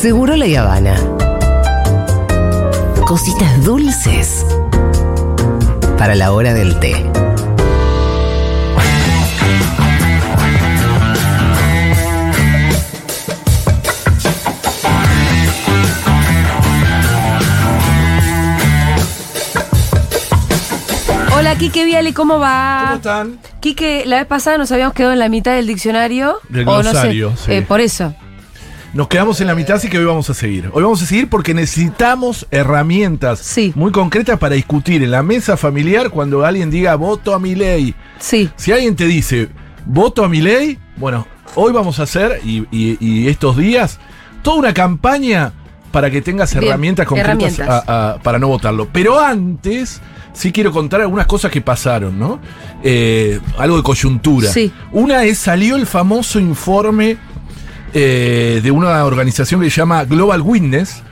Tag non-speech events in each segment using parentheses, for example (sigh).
Seguro la Habana. Cositas dulces para la hora del té. Hola, Quique Viale, ¿cómo va? ¿Cómo están? Quique, la vez pasada nos habíamos quedado en la mitad del diccionario. Del o no sé, glosario, sí. eh, por eso. Nos quedamos en la mitad, así que hoy vamos a seguir. Hoy vamos a seguir porque necesitamos herramientas Sí. muy concretas para discutir en la mesa familiar cuando alguien diga voto a mi ley. Sí. Si alguien te dice voto a mi ley, bueno, hoy vamos a hacer, y, y- y estos días, toda una campaña para que tengas Bien, herramientas concretas herramientas. a- a- para no votarlo. Pero antes, sí quiero contar algunas cosas que pasaron, ¿no? Eh, algo de coyuntura. Sí. Una es, salió el famoso informe eh, de una organización que se llama Global Witness,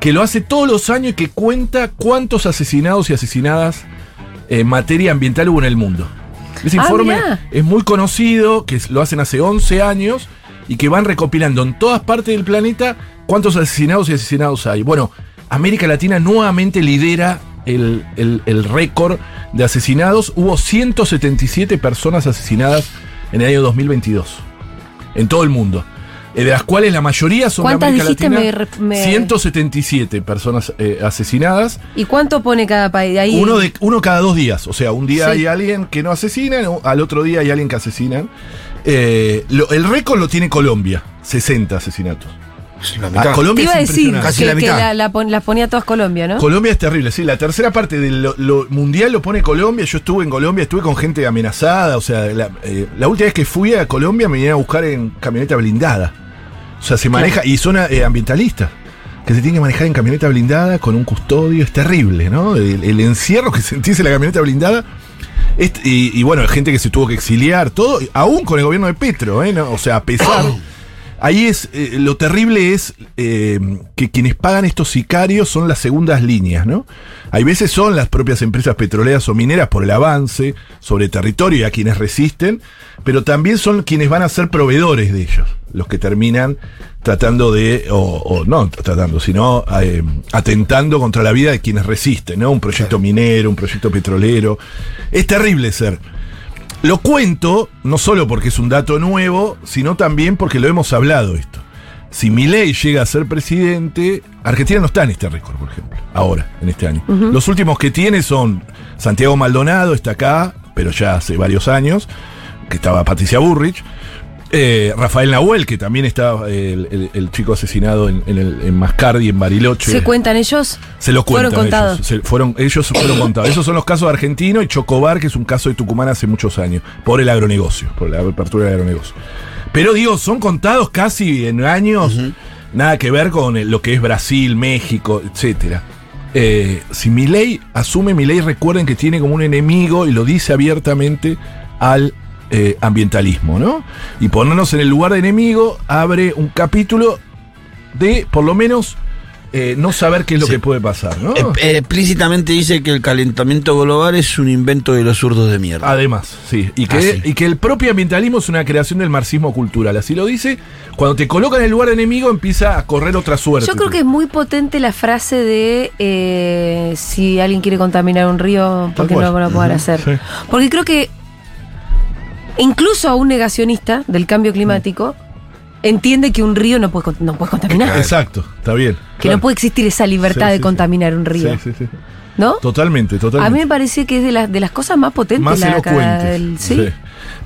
que lo hace todos los años y que cuenta cuántos asesinados y asesinadas en materia ambiental hubo en el mundo. Ese Ah, informe es muy conocido, que lo hacen hace 11 años y que van recopilando en todas partes del planeta cuántos asesinados y asesinados hay. Bueno, América Latina nuevamente lidera el, el- el récord de asesinados. Hubo 177 personas asesinadas en el año 2022. En todo el mundo. Eh, de las cuales la mayoría son de ¿Cuántas América dijiste? Latina. Me re- me- 177 personas eh, asesinadas. ¿Y cuánto pone cada país? Ahí. Uno, de, uno cada dos días. O sea, un día Sí. hay alguien que no asesinan, al otro día hay alguien que asesinan. Eh, lo- el récord lo tiene Colombia, 60 asesinatos. La Ah, mitad. Te Colombia iba a decir. Casi que, la que mitad. la- la pon- las ponía todas Colombia, ¿no? Colombia es terrible, sí. La tercera parte del lo- lo mundial lo pone Colombia. Yo estuve en Colombia, estuve con gente amenazada. O sea, la, eh, la última vez que fui a Colombia me vinieron a buscar en camioneta blindada. O sea, se maneja, y son eh, ambientalistas, que se tiene que manejar en camioneta blindada con un custodio. Es terrible, ¿no? El, el encierro que (laughs) sentís en la camioneta blindada. Es- y, y bueno, gente que se tuvo que exiliar, todo, aún con el gobierno de Petro, ¿eh? ¿no? O sea, a pesar. (clears throat) Ahí es, eh, lo terrible es eh, que quienes pagan estos sicarios son las segundas líneas, ¿no? Hay veces son las propias empresas petroleras o mineras por el avance sobre territorio y a quienes resisten, pero también son quienes van a ser proveedores de ellos, los que terminan tratando de, o, o no tratando, sino eh, atentando contra la vida de quienes resisten, ¿no? Un proyecto minero, un proyecto petrolero. Es terrible ser. Lo cuento no solo porque es un dato nuevo, sino también porque lo hemos hablado esto. Si Milei llega a ser presidente, Argentina no está en este récord, por ejemplo, ahora, en este año. Los últimos que tiene son Santiago Maldonado, está acá, pero ya hace varios años, que estaba Patricia Burrich. Eh, Rafael Nahuel, que también estaba el, el- el chico asesinado en, en el, en Mascardi, en Bariloche. ¿Se cuentan ellos? Se lo cuentan Fueron contados. ellos. Se- fueron, ellos fueron contados. Esos son los casos de Argentino y Chocobar, que es un caso de Tucumán hace muchos años, por el agronegocio, por la apertura del agronegocio. Pero digo, son contados casi en años, nada que ver con el- lo que es Brasil, México, etcétera. Eh, si Milei asume Milei, recuerden que tiene como un enemigo, y lo dice abiertamente, al eh, ambientalismo, ¿no? Y ponernos en el lugar de enemigo abre un capítulo de, por lo menos, eh, no saber qué es lo Sí. que puede pasar, ¿no? Eh, explícitamente dice que el calentamiento global es un invento de los zurdos de mierda. Además, sí. Y que, Ah, sí. y que el propio ambientalismo es una creación del marxismo cultural. Así lo dice. Cuando te coloca en el lugar de enemigo, empieza a correr otra suerte. Yo creo que es muy potente la frase de eh, si alguien quiere contaminar un río, ¿por qué no lo pueden hacer? sí. Porque creo que incluso a un negacionista del cambio climático entiende que un río no puede, no puede contaminar. Exacto, está bien. Que claro. no puede existir esa libertad Sí, de sí, contaminar un río. Sí, sí, sí. ¿No? Totalmente, A totalmente. mí me parece que es de las, de las cosas más potentes más la elocuentes. del- ¿sí? Sí.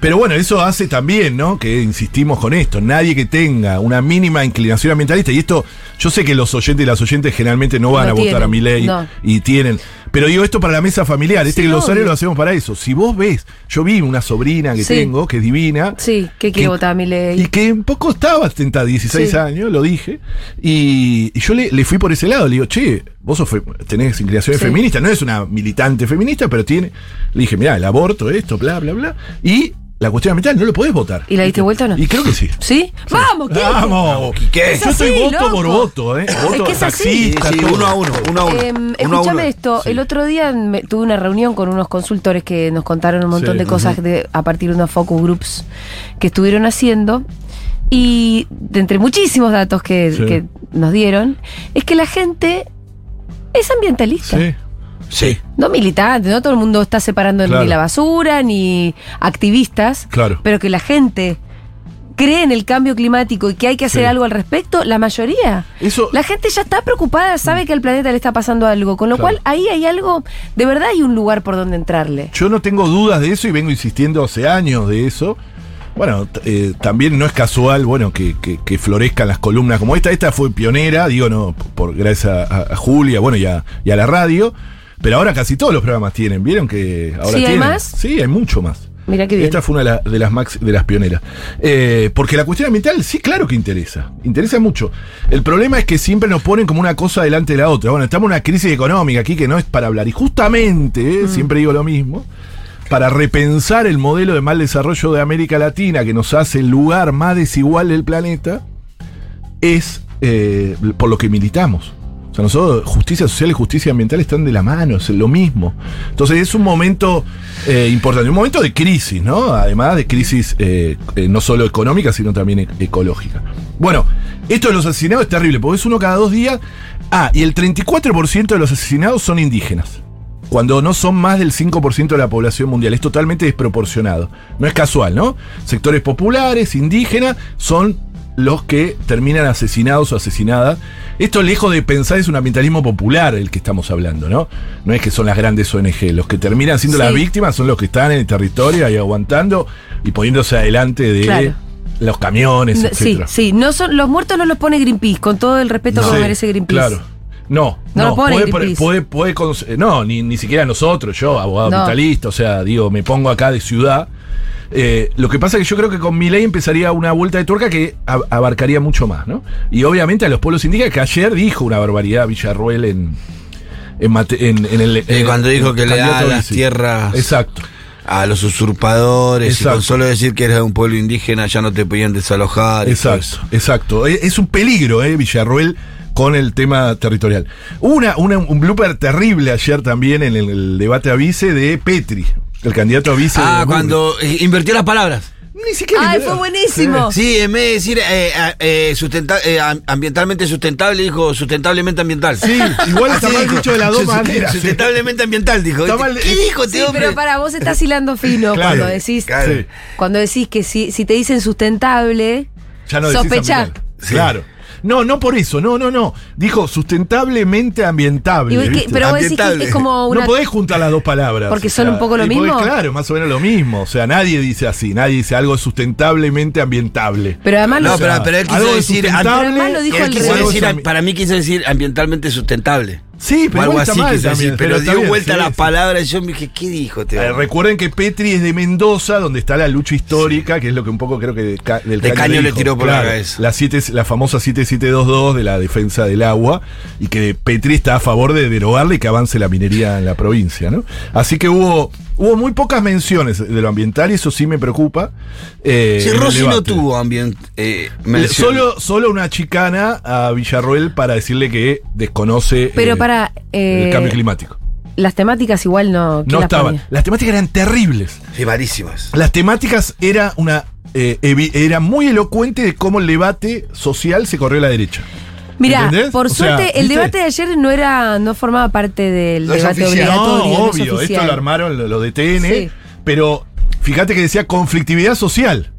Pero bueno, eso hace también, ¿no? Que insistimos con esto. Nadie que tenga una mínima inclinación ambientalista, y esto, yo sé que los oyentes y las oyentes generalmente no van No a votar a mi ley no. y tienen. Pero digo esto para la mesa familiar. Este Sí, glosario obvio. lo hacemos para eso. Si vos ves, yo vi una sobrina que Sí. tengo, que es divina. Sí, que quiere votar a mi ley. Y que un poco estaba tentada, 16 Sí. años, lo dije. Y, y yo le, le fui por ese lado. Le digo, che, vos sos tenés inclinaciones feministas. No es una militante feminista, pero tiene. Le dije, mirá, el aborto, esto, bla, bla, bla. Y la cuestión ambiental no lo podés votar. ¿Y la diste vuelta o no? Y creo que sí. ¿Sí? ¡Vamos, Quique! Vamos, Quique. Es Yo estoy voto loco. por voto, ¿eh? Voto que es así. Sí, taxista, sí, uno a uno, uno a uno. Uno a escúchame uno. esto, Sí. el otro día me- tuve una reunión con unos consultores que nos contaron un montón Sí, de cosas de, a partir de unos focus groups que estuvieron haciendo y de entre muchísimos datos que, Sí. que nos dieron, es que la gente es ambientalista. Sí. Sí. No militante, no todo el mundo está separando Claro. ni la basura, ni activistas, Claro. pero que la gente cree en el cambio climático y que hay que hacer Sí. algo al respecto, la mayoría. Eso. La gente ya está preocupada, sabe que al planeta le está pasando algo, con lo Claro. cual ahí hay algo, de verdad hay un lugar por donde entrarle. Yo no tengo dudas de eso y vengo insistiendo hace años de eso. Bueno, eh, también no es casual, bueno, que, que- que florezcan las columnas como esta. Esta fue pionera, digo, no, por gracias a, a Julia, bueno, y a, y a la radio. Pero ahora casi todos los programas tienen, ¿vieron que ahora Sí, ¿hay tienen? más? Sí, hay mucho más. Mira qué bien. Esta fue una de, la- de las max- de las pioneras. Eh, porque la cuestión ambiental, sí, claro que interesa. Interesa mucho. El problema es que siempre nos ponen como una cosa delante de la otra. Bueno, estamos en una crisis económica aquí que no es para hablar. Y justamente, eh, siempre digo lo mismo, para repensar el modelo de mal desarrollo de América Latina que nos hace el lugar más desigual del planeta, es eh, por lo que militamos. O sea, nosotros, justicia social y justicia ambiental están de la mano, es lo mismo. Entonces es un momento eh, importante, un momento de crisis, ¿no? Además de crisis eh, eh, no solo económica, sino también e- ecológica. Bueno, esto de los asesinados es terrible, porque es uno cada dos días. Ah, y el 34% de los asesinados son indígenas. Cuando no son más del 5% de la población mundial. Es totalmente desproporcionado. No es casual, ¿no? Sectores populares, indígenas, son los que terminan asesinados o asesinadas. Esto lejos de pensar es un ambientalismo popular el que estamos hablando, ¿no? No es que son las grandes ONG. Los que terminan siendo Sí. las víctimas son los que están en el territorio ahí aguantando y poniéndose adelante de Claro. los camiones, No, sí, etcétera. sí, no son, los muertos no los pone Greenpeace, con todo el respeto que Sí, merece Greenpeace. Claro. No, No lo pone puede, Greenpeace. puede- puede no, ni, ni siquiera nosotros, yo, abogado No. ambientalista, o sea, digo, me pongo acá de ciudad. Eh, lo que pasa es que yo creo que con mi ley empezaría una vuelta de tuerca que ab- abarcaría mucho más, ¿no? Y obviamente a los pueblos indígenas, que ayer dijo una barbaridad Villarruel en, en, mate- en- en el. Eh, cuando dijo que le da las tierras Exacto. a los usurpadores y con solo decir que eres de un pueblo indígena ya no te podían desalojar. Exacto, exacto. E- Es un peligro, ¿eh? Villarruel con el tema territorial. Hubo Una, una- un blooper terrible ayer también en el, el debate a vice de Petri, el candidato a vice. Ah, de cuando eh, invirtió las palabras. Ni siquiera. Ay, fue buenísimo. Sí, en vez de decir eh, eh, sustenta- eh, ambientalmente sustentable, dijo sustentablemente ambiental. Sí, igual está mal dicho de las dos maneras. Sustentablemente ambiental, dijo. Está mal- ¿Qué dijo este Sí, hombre? pero para vos estás hilando fino Claro, cuando decís claro. Cuando decís que si, si te dicen sustentable, Ya no sospechá. Claro. No, no por eso, no, no, no. Dijo sustentablemente ambientable. Pero vos decís que Ambientable. es como una No podés juntar las dos palabras. Porque o son sea, un poco lo mismo. claro, más o menos lo mismo. O sea, nadie dice así. Nadie dice algo sustentablemente ambientablemente. Pero además No, lo- pero, pero él quiso decir. Pero además lo dijo él quiso decir, para mí quiso decir ambientalmente sustentable. Sí, pero algo así mal también, pero, dio bien, vuelta sí, las sí. palabras y yo me dije, ¿qué dijo este Eh, recuerden que Petri es de Mendoza, donde está la lucha histórica, que es lo que un poco creo que del De Caño le dijo. tiró por la cabeza. La, siete- la famosa 7722 de la defensa del agua, y que Petri está a favor de derogarla y que avance la minería en la provincia, ¿no? Así que hubo, hubo muy pocas menciones de lo ambiental y eso sí me preocupa. eh, el Rossi no tuvo ambiente. Eh. Solo, solo una chicana a Villarroel para decirle que desconoce Pero eh, para eh, el cambio climático. las temáticas igual no. ¿quién No las estaban. ponía? Las temáticas eran terribles. Sí, varísimas. Las temáticas era una eh, era muy elocuente de cómo el debate social se corrió a la derecha. Mirá, por O sea, suerte el ¿viste? debate de ayer no era no formaba parte del No debate oficial. obligatorio, no, no es obvio, esto lo armaron lo, lo de TN, Sí. pero fíjate que decía conflictividad social.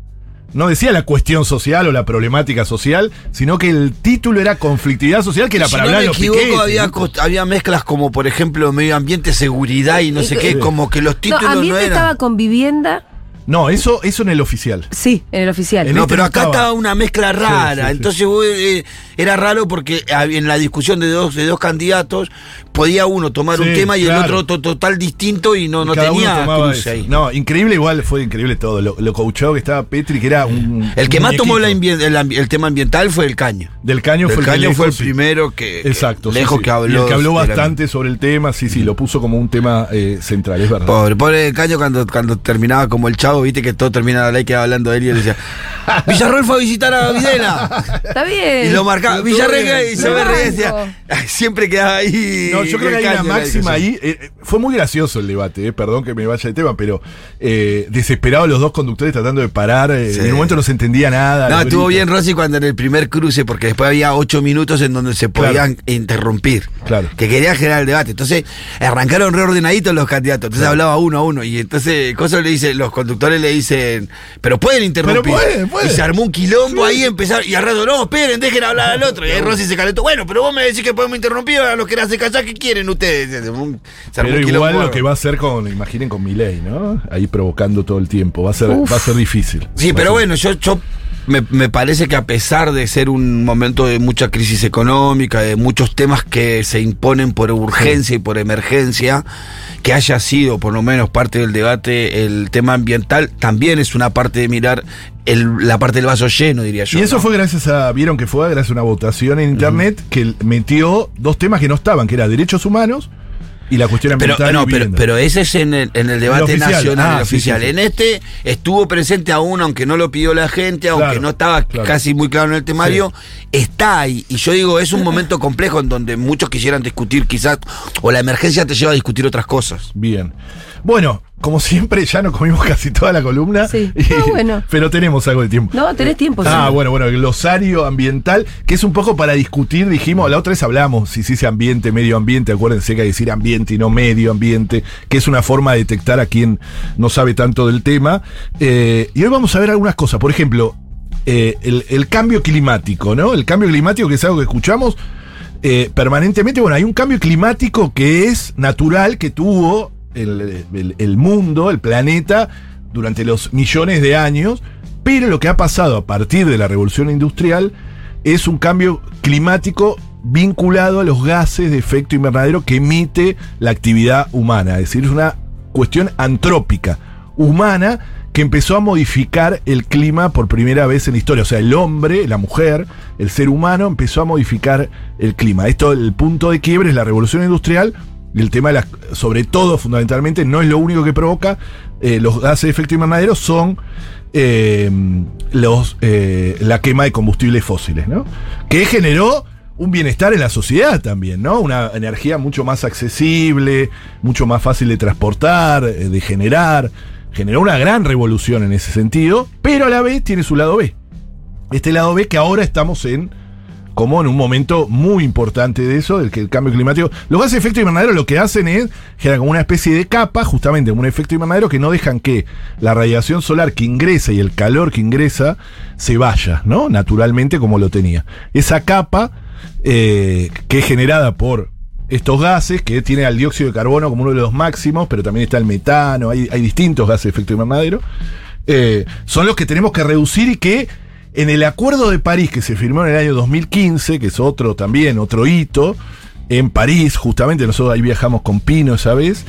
No decía la cuestión social o la problemática social, sino que el título era conflictividad social, que era si para no hablar de los equivoco, piquetes, había, había mezclas como, por ejemplo, medio ambiente, seguridad y no sé qué, como que los títulos no, ambiente eran. estaba con vivienda, No, eso, eso en el oficial. sí, en el oficial. En No, este pero acá estaba. estaba una mezcla rara. Sí, sí, sí. Entonces vos, eh, era raro porque en la discusión de dos, de dos candidatos podía uno tomar un tema y claro. el otro to- total distinto y no, no Cada tenía cruce ahí. No, increíble igual, fue increíble todo. Lo, lo coachado que estaba Petri, que era un. El que un más tomó la el, tema ambiental fue el caño. Del caño el fue el caño lejos, fue el sí. primero que, que Exacto. sí, lejos sí. que habló. Y el que habló bastante sobre el tema, sí, sí, lo puso como un tema eh, central, es verdad. Pobre, pobre el caño cuando, cuando terminaba como el chavo Gustavo, viste que todo termina la ley que hablando de él y él decía, (laughs) Villarroel fue a visitar a Videla. Está bien. Y lo marcaba, Villarreal y se me reía y decía, banco. "Ay, siempre quedaba ahí. No, yo creo que hay una máxima discusión". ahí. eh, eh, fue muy gracioso el debate, eh, perdón que me vaya de tema, pero eh, desesperados los dos conductores tratando de parar. eh, Sí. En un momento no se entendía nada. No, estuvo bien Rossi cuando en el primer cruce, porque después había ocho minutos en donde se podían interrumpir. Claro. Que quería generar el debate. Entonces, arrancaron reordenaditos los candidatos. Entonces hablaba uno a uno. Y entonces, cosas le dice, los conductores le dicen, pero pueden interrumpir. Pero. Y se armó un quilombo ahí, empezaron, y al rato, no, esperen, dejen hablar al otro. Y ahí Rossi se calentó. Bueno, pero vos me decís que podemos interrumpir, ahora los que hace callar, ¿qué quieren ustedes? Se armó Pero un igual lo que va a hacer con, imaginen con Milei, ¿no? Ahí provocando todo el tiempo. Va a ser, Uf. va a ser difícil. Sí, a pero bueno, yo, yo me, me parece que a pesar de ser un momento de mucha crisis económica, de muchos temas que se imponen por urgencia y por emergencia, que haya sido por lo menos parte del debate el tema ambiental, también es una parte de mirar el- la parte del vaso lleno, diría yo. Y eso ¿no? fue gracias a, vieron que fue gracias a una votación en internet que metió dos temas que no estaban, que era derechos humanos y la cuestión Pero, ambiental. no, pero, vivienda. pero ese es en el, en el debate nacional, Ah, el sí, oficial. sí, sí. En este estuvo presente aún, aunque no lo pidió la gente, aunque Claro, no estaba claro. casi muy claro en el temario, está ahí. Y yo digo, es un momento complejo en donde muchos quisieran discutir quizás, o la emergencia te lleva a discutir otras cosas. Bien. Bueno, como siempre, ya nos comimos (laughs) casi toda la columna. Sí. Y- No, bueno. Pero tenemos algo de tiempo. No, tenés tiempo. Ah, sí. bueno, bueno, el glosario ambiental, que es un poco para discutir, dijimos, la otra vez hablamos, si se dice ambiente, medio ambiente, acuérdense que hay que decir ambiente y no medio ambiente, que es una forma de detectar a quien no sabe tanto del tema. Eh, y hoy vamos a ver algunas cosas, por ejemplo, eh, el, el cambio climático, ¿no? El cambio climático, que es algo que escuchamos eh, permanentemente, bueno, hay un cambio climático que es natural, que tuvo el, mundo, el planeta, durante los millones de años, pero lo que ha pasado a partir de la revolución industrial es un cambio climático vinculado a los gases de efecto invernadero que emite la actividad humana, es decir, es una cuestión antrópica, humana, que empezó a modificar el clima por primera vez en la historia. O sea, el hombre, la mujer, el ser humano empezó a modificar el clima. Esto, el punto de quiebre es la revolución industrial. El tema de las, sobre todo, fundamentalmente, no es lo único que provoca eh, los gases de efecto invernadero, son eh, los, eh, la quema de combustibles fósiles, ¿no? Que generó un bienestar en la sociedad también, ¿no? Una energía mucho más accesible, mucho más fácil de transportar, eh, de generar. Generó una gran revolución en ese sentido, pero a la vez tiene su lado B. Este lado B que ahora estamos en como en un momento muy importante de eso, del que el cambio climático. Los gases de efecto invernadero lo que hacen es generar como una especie de capa, justamente un efecto invernadero, que no dejan que la radiación solar que ingresa y el calor que ingresa se vaya, ¿no? Naturalmente como lo tenía. Esa capa, eh, que es generada por estos gases, que tiene al dióxido de carbono como uno de los máximos, pero también está el metano, hay, hay distintos gases de efecto invernadero, eh, son los que tenemos que reducir y que en el Acuerdo de París que se firmó en el año 2015, que es otro también, otro hito, en París, justamente nosotros ahí viajamos con Pino esa vez,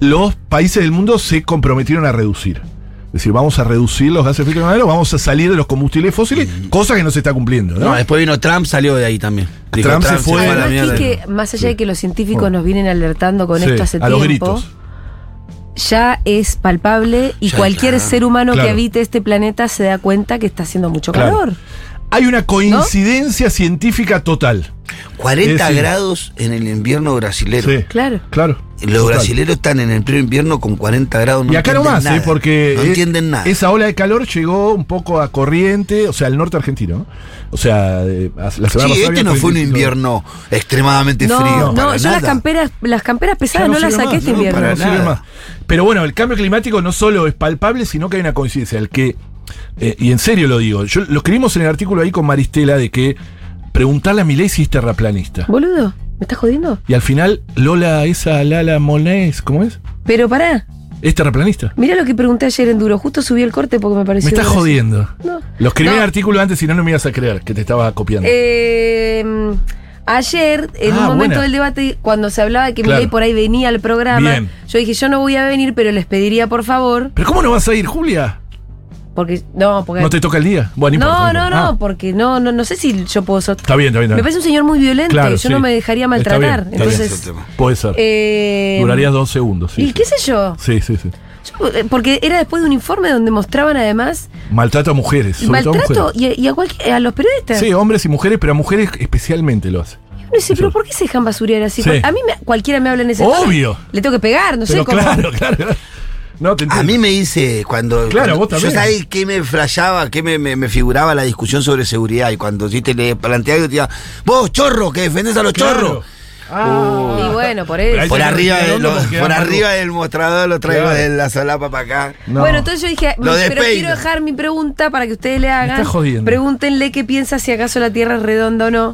los países del mundo se comprometieron a reducir. Es decir, vamos a reducir los gases de efecto invernadero, vamos a salir de los combustibles fósiles, cosa que no se está cumpliendo, ¿no? No, después vino Trump, salió de ahí también. Trump se fue. a la que, más allá de que los científicos Bueno. nos vienen alertando con Sí, esto hace a los tiempo, gritos. Ya es palpable y Ya, cualquier claro. ser humano Claro. que habite este planeta se da cuenta que está haciendo mucho Claro. calor. Hay una coincidencia científica total. 40 Es decir- grados en el invierno brasilero. Sí, Claro. claro. Los Total. brasileros están en el pleno invierno con 40 grados. No y acá entienden nomás, nada. ¿eh? porque No eh, entienden nada. esa ola de calor llegó un poco a corriente, o sea, al norte argentino. ¿no? O sea, eh, la semana Sí, pasada este había no fue un 35. invierno extremadamente No, frío. no, para yo nada. las camperas, las camperas pesadas no, las saqué más, este no, invierno. más. Pero bueno, el cambio climático no solo es palpable, sino que hay una coincidencia. El que, eh, y en serio lo digo, yo lo escribimos en el artículo ahí con Maristela de que preguntarle a Milei si es terraplanista. Boludo, ¿me estás jodiendo? Y al final, Lola, esa Lala Monés, ¿cómo es? Pero pará, ¿Es terraplanista? mira lo que pregunté ayer en Duro. Justo subí el corte porque me pareció. Me estás gracioso. jodiendo. No. Lo escribí en No. el artículo antes, si no, no me ibas a creer que te estaba copiando. Eh, ayer, en Ah, un momento buena. del debate, cuando se hablaba que Claro. Milei por ahí venía al programa, Bien. yo dije, yo no voy a venir, pero les pediría por favor, ¿Pero cómo no vas a ir, Julia? Porque no, porque ¿No te toca el día? Bueno, no, importa, no, importa. no, Ah, porque no, no, no sé si yo puedo so- Está bien, está bien. está Me parece un señor muy violento, Claro, yo sí. no me dejaría Está maltratar. bien, está bien. Entonces. Puede ser. eh, Duraría dos segundos. Sí, y sí. qué sé yo. Sí, sí, sí. Yo, eh, porque era después de un informe donde mostraban además Maltrato a mujeres. sobre todo a maltrato mujeres. y, y a, cualquier- a los periodistas. Sí, hombres y mujeres, pero a mujeres especialmente lo hace. Y uno dice, pero ¿por qué se dejan basurear así? Sí. A mí me- cualquiera me habla en ese Obvio. Le tengo que pegar, no sé cómo. claro, (laughs) claro, claro. No, te A mí me dice cuando. Claro, cuando- vos también. Yo sabés qué me flashaba, qué me, me- me figuraba la discusión sobre seguridad. Y cuando sí te le planteaba, yo te decía, vos, chorro, que defendés a los Claro. chorros. Ah. Y bueno, por eso. Por arriba, de por arriba del mostrador lo traigo Claro. de la solapa para acá. No. Bueno, entonces yo dije, Lo pero despeina. quiero dejar mi pregunta para que ustedes le hagan. estás jodiendo. Pregúntenle qué piensa si acaso la Tierra es redonda o no.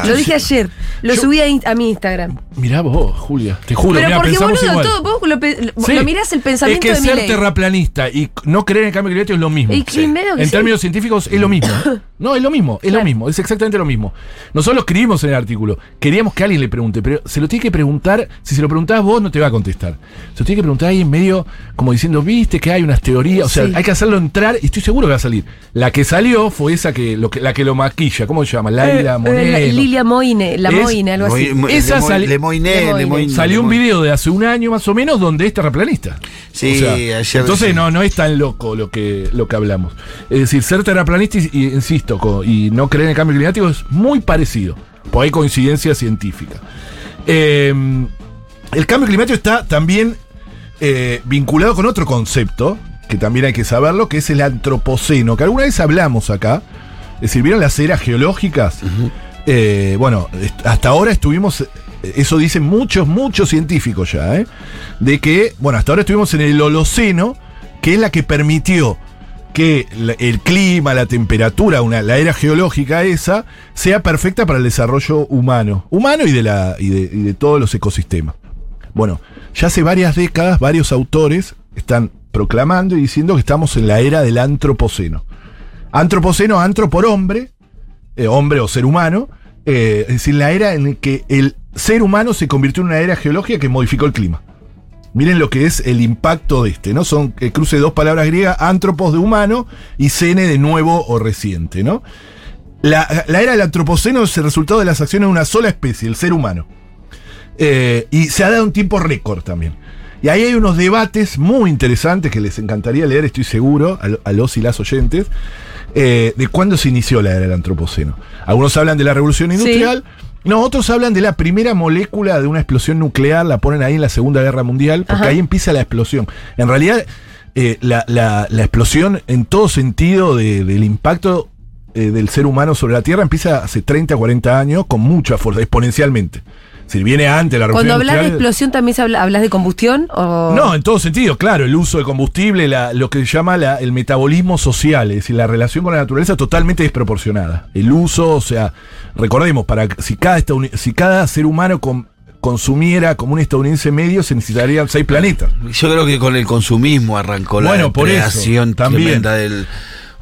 Yo lo dije ayer, lo yo- subí a, mi Instagram. Mirá vos, Julia. Te juro, pero mirá, porque boludo, igual. todo, vos lo, lo- Sí. lo mirás el pensamiento es que de mi ser ley. terraplanista y no creer en el cambio climático es lo mismo. Y- en sí. términos científicos es lo mismo. (coughs) No, es lo mismo, es Claro. lo mismo, es exactamente lo mismo. Nosotros lo escribimos en el artículo. Queríamos que alguien le pregunte, pero se lo tiene que preguntar, si se lo preguntás vos no te va a contestar. Se lo tiene que preguntar ahí en medio, como diciendo, viste que hay unas teorías, o sea, hay que hacerlo entrar y estoy seguro que va a salir. La que salió fue esa que, lo que la que lo maquilla, ¿cómo se llama? Laila Eh, la- Moreno. Lilia Moine, la Es- Moine, algo así. Esa le, mo- sali- le moiné, Salió un video de hace un año más o menos donde es terraplanista. Sí, O sea, ayer entonces sí. no, no es tan loco lo que, lo que hablamos. Es decir, ser terraplanista y, y, insisto, y no creer en el cambio climático es muy parecido. Pues hay coincidencia científica. Eh, el cambio climático está también eh, vinculado con otro concepto, que también hay que saberlo, que es el antropoceno, que alguna vez hablamos acá. Es decir, ¿vieron las eras geológicas? Eh, bueno, hasta ahora estuvimos, eh, eso dicen muchos, muchos científicos ya, ¿eh? de que, bueno, hasta ahora estuvimos en el Holoceno, que es la que permitió que el clima, la temperatura, una, la era geológica esa, sea perfecta para el desarrollo humano, humano y de, la, y de, y de todos los ecosistemas. Bueno, ya hace varias décadas varios autores están proclamando y diciendo que estamos en la era del antropoceno. Antropoceno, antro por hombre, eh, hombre o ser humano, eh, es decir, la era en que el ser humano se convirtió en una era geológica que modificó el clima. Miren lo que es el impacto de este, ¿no? Son el cruce de dos palabras griegas, antropos de humano y cene de nuevo o reciente, ¿no? La, la era del antropoceno es el resultado de las acciones de una sola especie, el ser humano. Eh, y se ha dado un tiempo récord también. Y ahí hay unos debates muy interesantes que les encantaría leer, estoy seguro, a, a los y las oyentes, eh, de cuándo se inició la era del antropoceno. Algunos hablan de la revolución Sí. industrial, no, otros hablan de la primera molécula de una explosión nuclear, la ponen ahí en la Segunda Guerra Mundial, porque Ajá. ahí empieza la explosión. En realidad, eh, la, la- la explosión en todo sentido de- del impacto eh, del ser humano sobre la Tierra empieza hace 30, 40 años con mucha fuerza, exponencialmente. Si viene antes la revolución Cuando hablas de explosión, ¿también se habla- hablas de combustión? O... no, en todo sentido, claro, el uso de combustible, la- lo que se llama la- el metabolismo social, es decir, la relación con la naturaleza totalmente desproporcionada. El uso, o sea, recordemos, para si cada, estadouni- si cada ser humano consumiera como un estadounidense medio, se necesitarían seis planetas. Yo creo que con el consumismo arrancó la eso, creación también. tremenda del.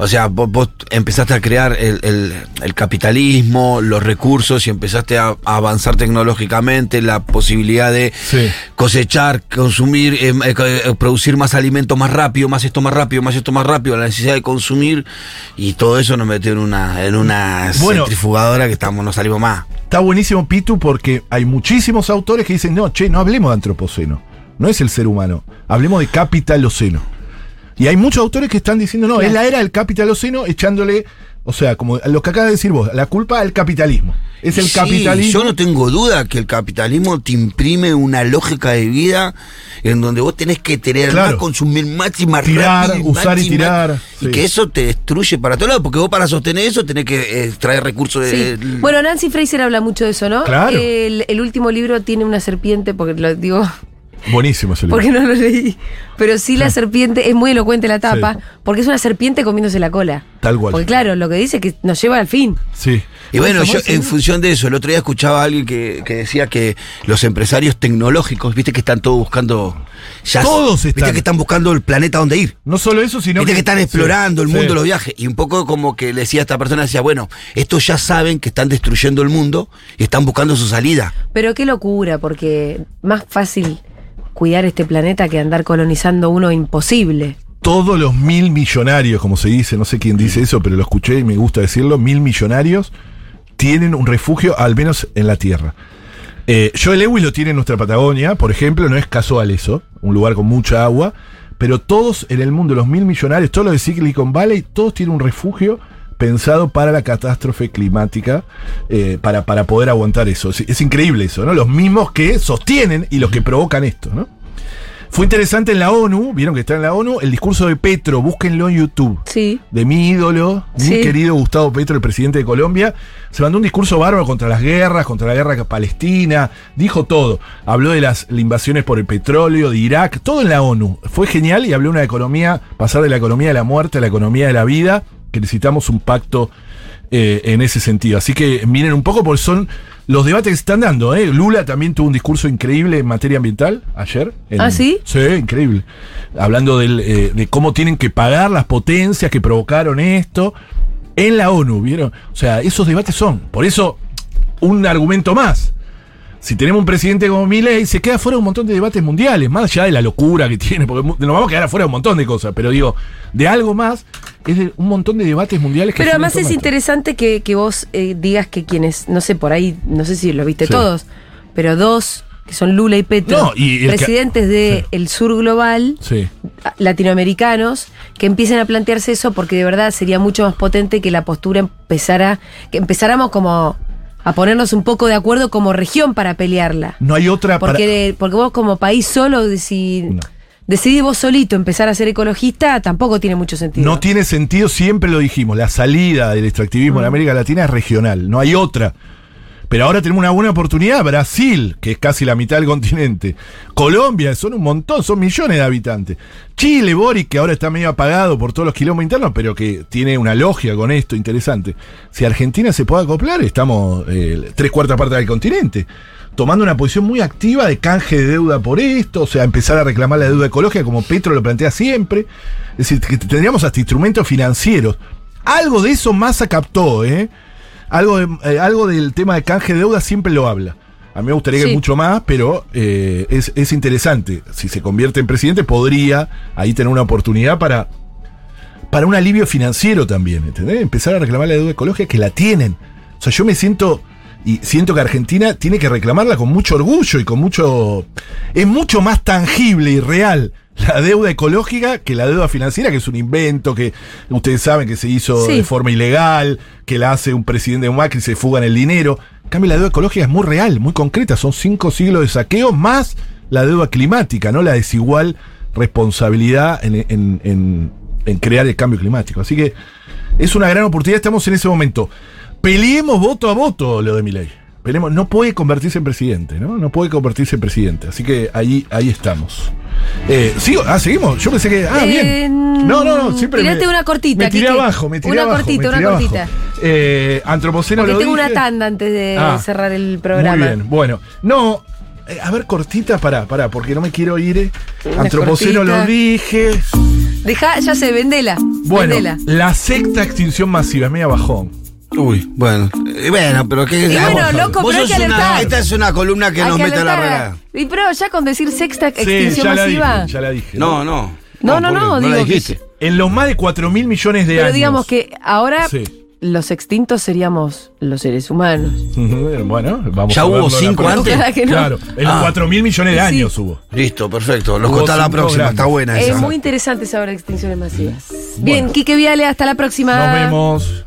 O sea, vos, vos empezaste a crear el, el- el capitalismo, los recursos y empezaste a, a avanzar tecnológicamente, la posibilidad de Sí. cosechar, consumir, eh, eh, eh, producir más alimentos más rápido, más esto más rápido, más esto más rápido, la necesidad de consumir y todo eso nos metió en una, en una Bueno. centrifugadora que estamos, no salimos más. Está buenísimo, Pitu, porque hay muchísimos autores que dicen, no, che, no hablemos de antropoceno. No es el ser humano, hablemos de capitaloceno. Y hay muchos autores que están diciendo, no, es la era del capitaloceno echándole, o sea, como lo que acabas de decir vos, la culpa al capitalismo. Es el Sí, capitalismo. Yo no tengo duda que el capitalismo te imprime una lógica de vida en donde vos tenés que tener Claro. más, consumir más y más Tirar, rápido. usar más y tirar, más, sí. Y que eso te destruye para todos lados, porque vos para sostener eso tenés que eh, traer recursos Sí. de. Bueno, Nancy Fraser habla mucho de eso, ¿no? Claro. El, el último libro tiene una serpiente, porque lo digo, Buenísimo ese libro. porque no lo leí. Pero sí la serpiente, es muy elocuente la tapa, Sí. porque es una serpiente comiéndose la cola. Tal cual. Porque claro, lo que dice es que nos lleva al fin. Sí. Y bueno, yo en función de eso, el otro día escuchaba a alguien que, que decía que los empresarios tecnológicos, viste que están todos buscando. Ya, Todos están. Viste que están buscando el planeta donde ir. No solo eso, sino Viste que están sí, explorando el sí. mundo, los viajes. Y un poco como que le decía a esta persona, decía, bueno, estos ya saben que están destruyendo el mundo y están buscando su salida. Pero qué locura, porque más fácil cuidar este planeta que andar colonizando uno imposible. Todos los mil millonarios, como se dice, no sé quién dice eso, pero lo escuché y me gusta decirlo, mil millonarios tienen un refugio, al menos en la Tierra. Eh, Joe Lewis lo tiene en nuestra Patagonia, por ejemplo, no es casual eso, un lugar con mucha agua, pero todos en el mundo, los mil millonarios, todos los de Silicon Valley, todos tienen un refugio pensado para la catástrofe climática, eh, para, para poder aguantar eso. Es, es increíble eso, ¿no? Los mismos que sostienen y los que provocan esto, ¿no? Fue interesante en la ONU, vieron que está en la ONU, el discurso de Petro, búsquenlo en YouTube. Sí. De mi ídolo, mi querido Gustavo Petro, el presidente de Colombia, se mandó un discurso bárbaro contra las guerras, contra la guerra palestina, dijo todo. Habló de las invasiones por el petróleo, de Irak, todo en la ONU. Fue genial y habló de una economía, pasar de la economía de la muerte a la economía de la vida, que necesitamos un pacto eh, en ese sentido. Así que miren un poco, porque son los debates que se están dando. ¿eh? Lula también tuvo un discurso increíble en materia ambiental ayer. en- ¿Ah, sí? Sí, increíble. Hablando del, eh, de cómo tienen que pagar las potencias que provocaron esto en la ONU, ¿vieron? O sea, esos debates son. Por eso, un argumento más. Si tenemos un presidente como Milei, se queda fuera de un montón de debates mundiales, más allá de la locura que tiene, porque nos vamos a quedar afuera de un montón de cosas, pero digo, de algo más, es de un montón de debates mundiales que Pero además es interesante que, que vos eh, digas que quienes, no sé, por ahí, no sé si lo viste Sí. todos, pero dos, que son Lula y Petro, No, y presidentes del sur global, Sí. latinoamericanos, que empiecen a plantearse eso porque de verdad sería mucho más potente que la postura empezara, que empezáramos como a ponernos un poco de acuerdo como región para pelearla. No hay otra para- Porque, porque vos como país solo, si No. Decidís vos solito empezar a ser ecologista, tampoco tiene mucho sentido. No tiene sentido, siempre lo dijimos, la salida del extractivismo Mm. en América Latina es regional, no hay otra. Pero ahora tenemos una buena oportunidad, Brasil, que es casi la mitad del continente, Colombia, son un montón, son millones de habitantes. Chile, Boric, que ahora está medio apagado por todos los quilombos internos, pero que tiene una logia con esto interesante. Si Argentina se puede acoplar, estamos eh, tres cuartas partes del continente. Tomando una posición muy activa de canje de deuda por esto, o sea, empezar a reclamar la deuda ecológica como Petro lo plantea siempre. Es decir, que tendríamos hasta instrumentos financieros. Algo de eso Massa captó, ¿eh? Algo, de- eh, algo del tema de canje de deuda siempre lo habla. A mí me gustaría que Sí. mucho más, pero eh, es, es interesante. Si se convierte en presidente, podría ahí tener una oportunidad para, para un alivio financiero también, ¿entendés? Empezar a reclamar la deuda ecológica que la tienen. O sea, yo me siento y siento que Argentina tiene que reclamarla con mucho orgullo y con mucho... Es mucho más tangible y real la deuda ecológica que la deuda financiera, que es un invento que ustedes saben que se hizo Sí. de forma ilegal, que la hace un presidente de Macri y se fuga en el dinero. En cambio, la deuda ecológica es muy real, muy concreta. Son cinco siglos de saqueo más la deuda climática, ¿no? La desigual responsabilidad en, en- en- en crear el cambio climático. Así que es una gran oportunidad, estamos en ese momento. Peleemos voto a voto lo de mi ley. Peleemos, no puede convertirse en presidente, ¿no? No puede convertirse en presidente. Así que ahí, ahí estamos. Eh, ¿sigo? Ah, seguimos. Yo pensé que. Ah, Eh, bien. No, no, no, siempre. tirate una cortita, Me tiré abajo, me tiré Una abajo. cortita, me una abajo. cortita. Eh, antropoceno Porque lo tengo una tanda antes de Ah, cerrar el programa. Muy bien, bueno. No, eh, a ver, cortita, pará, pará, porque no me quiero ir. Una Antropoceno cortita. lo dije. Deja, ya sé, vendela. Bueno, vendela. la sexta extinción masiva, es media bajón. Uy, bueno. Bueno, pero qué Y bueno, loco, pero hay que una- alertar. Esta es una columna que Hay nos que mete a la alertar. regla. Y pero ya con decir sexta Sí, extinción ya la masiva. dije, ya la dije. No, no. No, no, ¿por qué? no, la digo que dijiste. En los más de 4 mil millones de Pero años. digamos que ahora Sí. los extintos seríamos los seres humanos. bueno, vamos ¿Ya a hubo verlo en la cinco próxima. antes? Ojalá que no. Claro, en los Ah. 4 mil millones de Sí. años hubo. Listo, perfecto. Nos Hubo contá la cinco próxima. grandes. Está buena Es esa. muy interesante saber extinciones masivas. Bueno. Bien, Quique Viale, hasta la próxima. Nos vemos.